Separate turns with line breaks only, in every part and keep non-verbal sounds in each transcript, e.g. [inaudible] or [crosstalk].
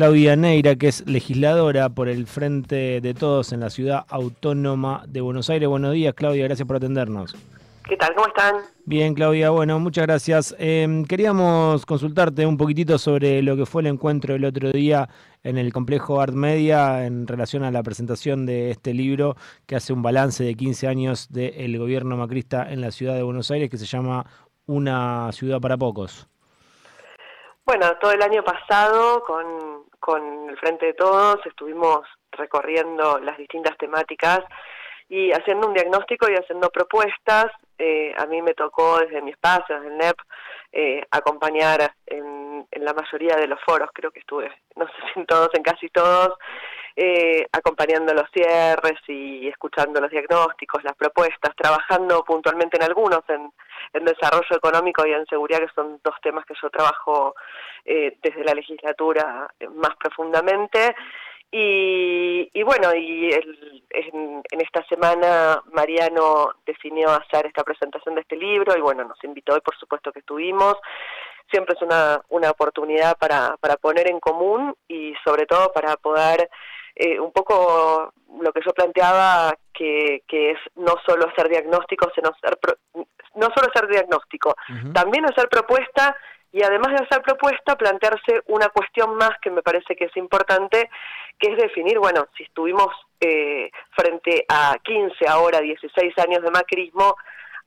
Claudia Neira, que es legisladora por el Frente de Todos en la Ciudad Autónoma de Buenos Aires. Buenos días, Claudia, gracias por atendernos.
¿Qué tal? ¿Cómo están?
Bien, Claudia, bueno, muchas gracias. Em, queríamos consultarte un poquitito sobre lo que fue el encuentro el otro día en el complejo Art Media en relación a la presentación de este libro que hace un balance de 15 años del gobierno macrista en la ciudad de Buenos Aires que se llama Una ciudad para pocos.
Bueno, todo el año pasado con, con el Frente de Todos estuvimos recorriendo las distintas temáticas y haciendo un diagnóstico y haciendo propuestas. Eh, a mí me tocó desde mi espacio, desde el NEP, eh, acompañar en, en, la mayoría de los foros, creo que estuve, no sé si en todos, en casi todos, eh, acompañando los cierres y escuchando los diagnósticos, las propuestas, trabajando puntualmente en algunos, en, desarrollo económico y en seguridad, que son dos temas que yo trabajo eh, desde la legislatura más profundamente. Y, y bueno, y el, en, en, esta semana Mariano definió hacer esta presentación de este libro y bueno, nos invitó y por supuesto que estuvimos. Siempre es una, una oportunidad para, para poner en común y sobre todo para poder eh, un poco lo que yo planteaba que, que es no solo hacer diagnóstico, sino ser pro, no solo hacer diagnóstico, uh -huh. también hacer propuesta y además de hacer propuesta, plantearse una cuestión más que me parece que es importante, que es definir, bueno, si estuvimos eh, frente a 15, ahora 16 años de macrismo,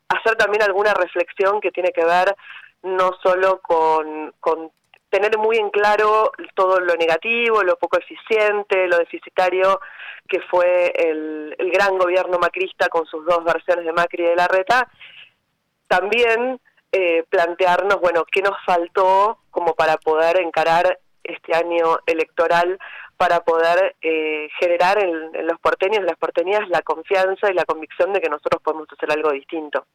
hacer también alguna reflexión que tiene que ver no solo con, con tener muy en claro todo lo negativo, lo poco eficiente, lo deficitario que fue el, gran gobierno macrista con sus dos versiones de Macri y de Larreta, también eh, plantearnos, bueno, qué nos faltó como para poder encarar este año electoral, para poder eh, generar en, en, los porteños y las porteñas la confianza y la convicción de que nosotros podemos hacer algo distinto.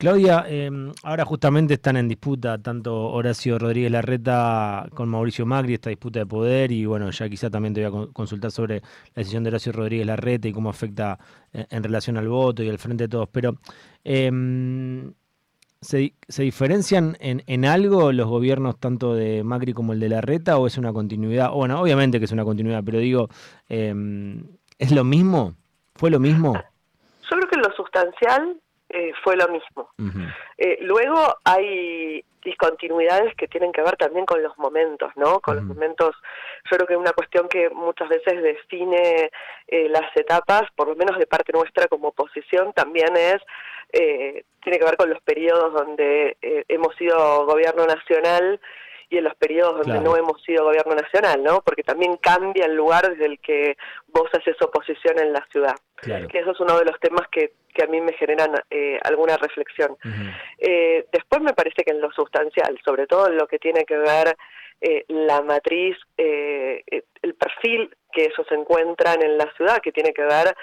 Claudia, eh, ahora justamente están en disputa tanto Horacio Rodríguez Larreta con Mauricio Macri, esta disputa de poder, y bueno, ya quizá también te voy a consultar sobre la decisión de Horacio Rodríguez Larreta y cómo afecta en, en relación al voto y al frente de todos. Pero eh, ¿Se, ¿Se, diferencian en, algo los gobiernos tanto de Macri como el de Larreta o es una continuidad? Bueno, obviamente que es una continuidad, pero digo, eh, ¿es lo mismo? ¿Fue lo mismo?
Yo creo que lo sustancial eh, fue lo mismo. Uh -huh. eh, luego hay discontinuidades que tienen que ver también con los momentos, ¿no? Con uh -huh. los momentos, yo creo que una cuestión que muchas veces define eh, las etapas, por lo menos de parte nuestra como oposición, también es, eh, tiene que ver con los periodos donde eh, hemos sido gobierno nacional y en los periodos donde claro. no hemos sido gobierno nacional, ¿no? Porque también cambia el lugar desde el que vos haces oposición en la ciudad. Claro. Que eso es uno de los temas que, que a mí me generan eh, alguna reflexión. Uh -huh. eh, después me parece que en lo sustancial, sobre todo en lo que tiene que ver eh, la matriz, eh, el perfil que ellos encuentran en la ciudad, que tiene que ver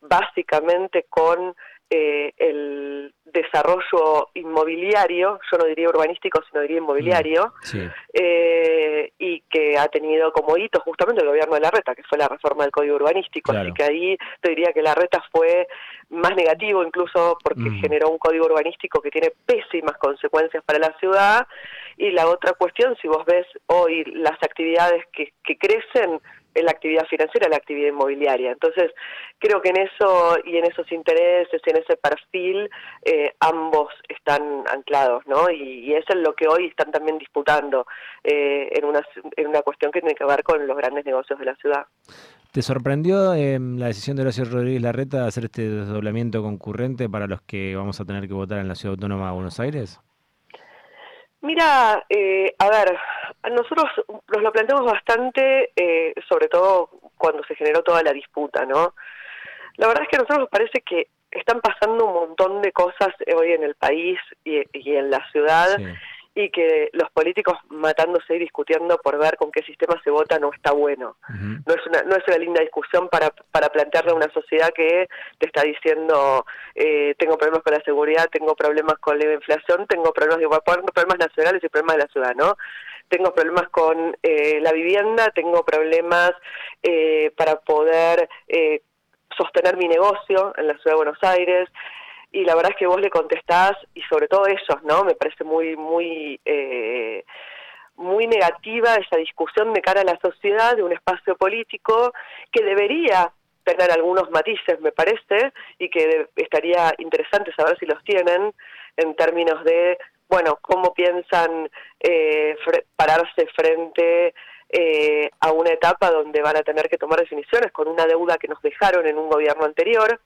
básicamente con eh, el desarrollo inmobiliario, yo no diría urbanístico, sino diría inmobiliario, mm, sí. eh, y que ha tenido como hito justamente el gobierno de la reta, que fue la reforma del código urbanístico, claro. así que ahí te diría que la reta fue más negativo incluso porque mm. generó un código urbanístico que tiene pésimas consecuencias para la ciudad, y la otra cuestión, si vos ves hoy las actividades que, que crecen, en la actividad financiera, la actividad inmobiliaria. Entonces, creo que en eso y en esos intereses, en ese perfil, eh, ambos están anclados, ¿no? Y, y, eso es lo que hoy están también disputando eh, en, una, en una cuestión que tiene que ver con los grandes negocios de la ciudad.
¿Te sorprendió eh, la decisión de Horacio Rodríguez Larreta de hacer este desdoblamiento concurrente para los que vamos a tener que votar en la Ciudad Autónoma de Buenos Aires?
Mira, eh, a ver, nosotros nos lo planteamos bastante, eh, sobre todo cuando se generó toda la disputa, ¿no? La verdad es que a nosotros nos parece que están pasando un montón de cosas hoy en el país y, y en la ciudad sí y que los políticos matándose y discutiendo por ver con qué sistema se vota no está bueno. Uh -huh. No es una no es una linda discusión para para plantearle a una sociedad que te está diciendo eh, tengo problemas con la seguridad, tengo problemas con la inflación, tengo problemas de problemas nacionales y problemas de la ciudad, ¿no? Tengo problemas con eh, la vivienda, tengo problemas eh, para poder eh, sostener mi negocio en la ciudad de Buenos Aires, y la verdad es que vos le contestás y sobre todo ellos, ¿no? Me parece muy muy eh, muy negativa esa discusión de cara a la sociedad de un espacio político que debería tener algunos matices, me parece, y que estaría interesante saber si los tienen en términos de, bueno, cómo piensan eh, pararse frente eh, a una etapa donde van a tener que tomar definiciones con una deuda que nos dejaron en un gobierno anterior,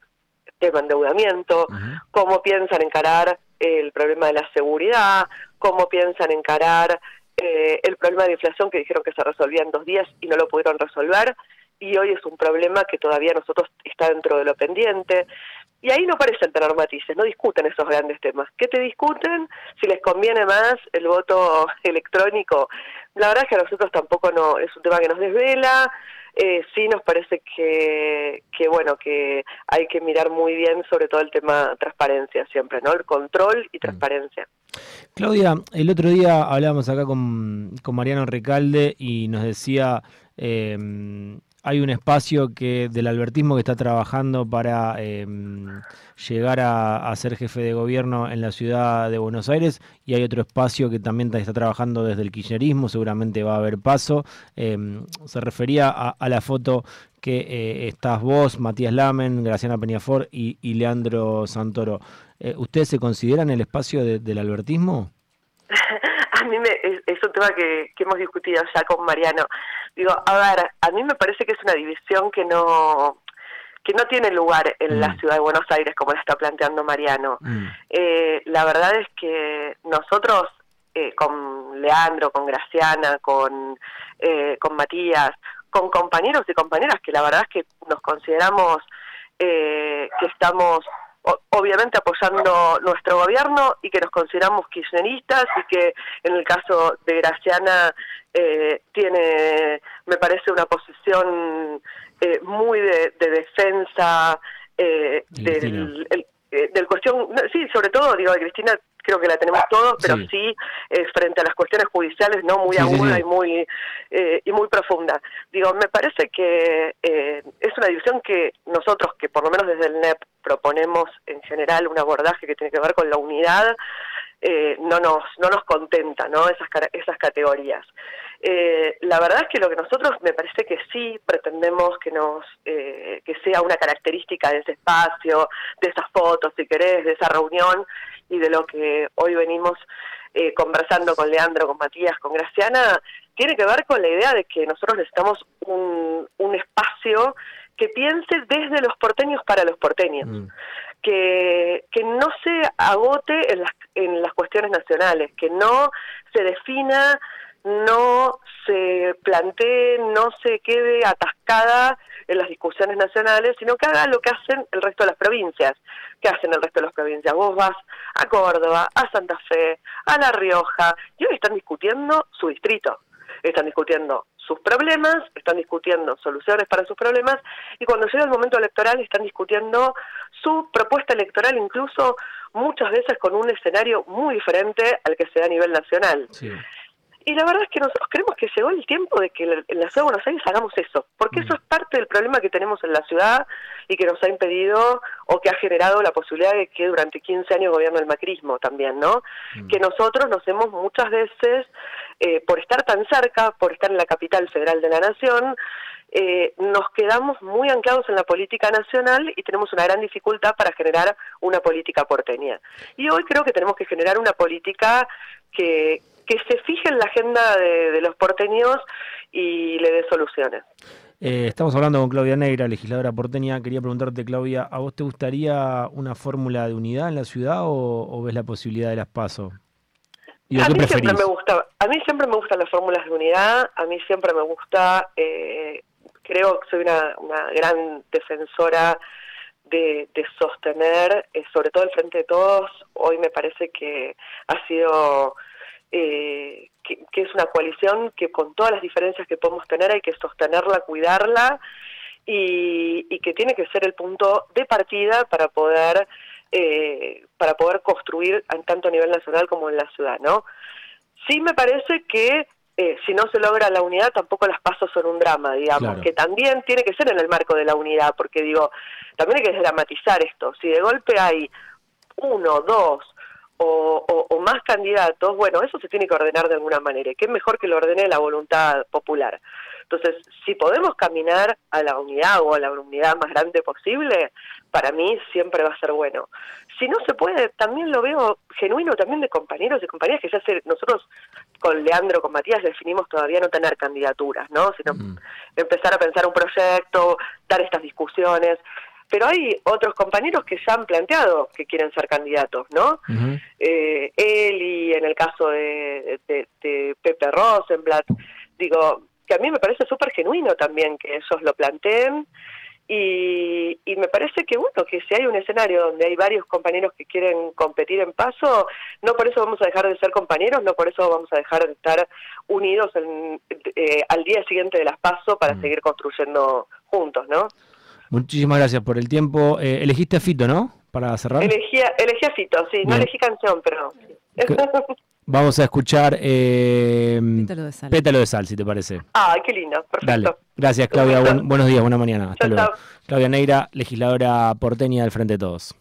tema endeudamiento, cómo piensan encarar el problema de la seguridad, cómo piensan encarar eh, el problema de inflación que dijeron que se resolvía en dos días y no lo pudieron resolver, y hoy es un problema que todavía nosotros está dentro de lo pendiente. Y ahí no parecen tener matices, no discuten esos grandes temas. ¿Qué te discuten? Si les conviene más el voto [laughs] electrónico. La verdad es que a nosotros tampoco no es un tema que nos desvela. Eh, sí nos parece que, bueno, que hay que mirar muy bien sobre todo el tema transparencia siempre, ¿no? El control y transparencia.
Claudia, el otro día hablábamos acá con, con Mariano Recalde y nos decía eh, hay un espacio que del albertismo que está trabajando para em, llegar a, ser jefe de gobierno en la ciudad de Buenos Aires y hay otro espacio que también está trabajando desde el kirchnerismo, seguramente va a haber paso. Em, se refería a, la foto que eh, estás vos, Matías Lamen, Graciana Peñafor y, Leandro Santoro. Eh, ¿Ustedes se consideran el espacio del albertismo? [laughs]
a mí me, es, un tema que, hemos discutido ya con Mariano. Digo, a ver, a mí me parece que es una división que no que no tiene lugar en la mm. ciudad de Buenos Aires como la está planteando Mariano. Mm. Eh, la verdad es que nosotros eh, con Leandro, con Graciana, con, eh, con Matías, con compañeros y compañeras que la verdad es que nos consideramos que estamos obviamente apoyando nuestro gobierno y que nos consideramos kirchneristas y que en el caso de Graciana eh, tiene, me parece, una posición eh, muy de, defensa eh, del, del cuestión, sí, sobre todo, digo, de Cristina creo que la tenemos todos, pero sí, eh, frente a las cuestiones judiciales, no muy aguda y muy eh, y muy profunda. Digo, me parece que eh, es una división que nosotros, que por lo menos desde el NEP proponemos en general un abordaje que tiene que ver con la unidad, no nos no nos contenta, ¿no? Esas esas categorías. La verdad es que lo que nosotros me parece que sí pretendemos que nos que sea una característica de ese espacio, de esas fotos, si querés, de esa reunión, y de lo que hoy venimos eh, conversando con Leandro, con Matías, con Graciana, tiene que ver con la idea de que nosotros necesitamos un, un espacio que piense desde los porteños para los porteños, mm. que, que no se agote en las, en las cuestiones nacionales, que no se defina, no se plantee, no se quede atascada en las discusiones nacionales, sino que haga lo que hacen el resto de las provincias. ¿Qué hacen el resto de las provincias? Vos vas a Córdoba, a Santa Fe, a La Rioja, y hoy están discutiendo su distrito, están discutiendo sus problemas, están discutiendo soluciones para sus problemas, y cuando llega el momento electoral están discutiendo su propuesta electoral, incluso muchas veces con un escenario muy diferente al que se da a nivel nacional. Y la verdad es que nosotros creemos que llegó el tiempo de que en la ciudad de Buenos Aires hagamos eso, porque eso mm. es parte del problema que tenemos en la ciudad y que nos ha impedido o que ha generado la posibilidad de que durante 15 años gobierne el macrismo también, ¿no? Mm. Que nosotros nos hemos muchas veces, eh, por estar tan cerca, por estar en la capital federal de la nación, eh, nos quedamos muy anclados en la política nacional y tenemos una gran dificultad para generar una política porteña. Y hoy creo que tenemos que generar una política que, que se fije en la agenda de, los porteños y le dé soluciones.
Eh, estamos hablando con Claudia Negra, legisladora porteña. Quería preguntarte, Claudia, ¿a vos te gustaría una fórmula de unidad en la ciudad o, ves la posibilidad de las pasos?
a mí siempre me gusta, a mí siempre me gustan las fórmulas de unidad. A mí siempre me gusta, eh, creo que soy una, gran defensora de, sostener, eh, sobre todo el frente de todos. Hoy me parece que ha sido eh, que, es una coalición que con todas las diferencias que podemos tener hay que sostenerla, cuidarla y, que tiene que ser el punto de partida para poder eh, para poder construir tanto a nivel nacional como en la ciudad, ¿no? Sí me parece que eh, si no se logra la unidad, tampoco las pasos son un drama, digamos, que también tiene que ser en el marco de la unidad, porque digo, también hay que dramatizar esto. Si de golpe hay uno, dos o, más candidatos, bueno, eso se tiene que ordenar de alguna manera. ¿Qué mejor que lo ordene la voluntad popular? Entonces, si podemos caminar a la unidad o a la unidad más grande posible, para mí siempre va a ser bueno. Si no se puede, también lo veo genuino también de compañeros y compañeras que ya se, nosotros con Leandro, con Matías definimos todavía no tener candidaturas, ¿no? Sino mm. empezar a pensar un proyecto, dar estas discusiones pero hay otros compañeros que ya han planteado que quieren ser candidatos, ¿no? eh, él y en el caso de, de, de, Pepe Rosenblatt, digo, que a mí me parece súper genuino también que ellos lo planteen y, y, me parece que bueno, que si hay un escenario donde hay varios compañeros que quieren competir en paso, no por eso vamos a dejar de ser compañeros, no por eso vamos a dejar de estar unidos eh, al día siguiente de las paso para mm. seguir construyendo juntos, ¿no?
Muchísimas gracias por el tiempo. Eh, elegiste a Fito, ¿no? Para cerrar.
Elegí, elegí a Fito, sí. No elegí canción, pero... [laughs]
Vamos a escuchar eh, Pétalo, de sal. si te parece.
Ah, qué lindo, perfecto. Dale.
Gracias, Claudia. buenos días, buena mañana. Hasta luego. Claudia Neira, legisladora porteña del Frente de Todos.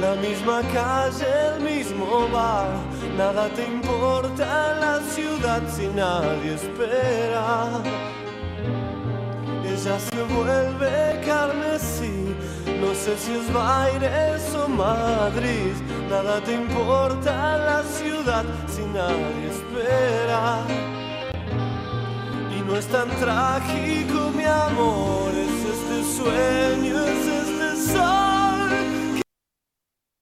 La misma calle, el mismo bar, nada te importa la ciudad si nadie espera. Ella se vuelve carmesí, no sé si es Baires o Madrid, nada te importa la ciudad si nadie espera. Y no es tan trágico mi amor, es este sueño, es este sol.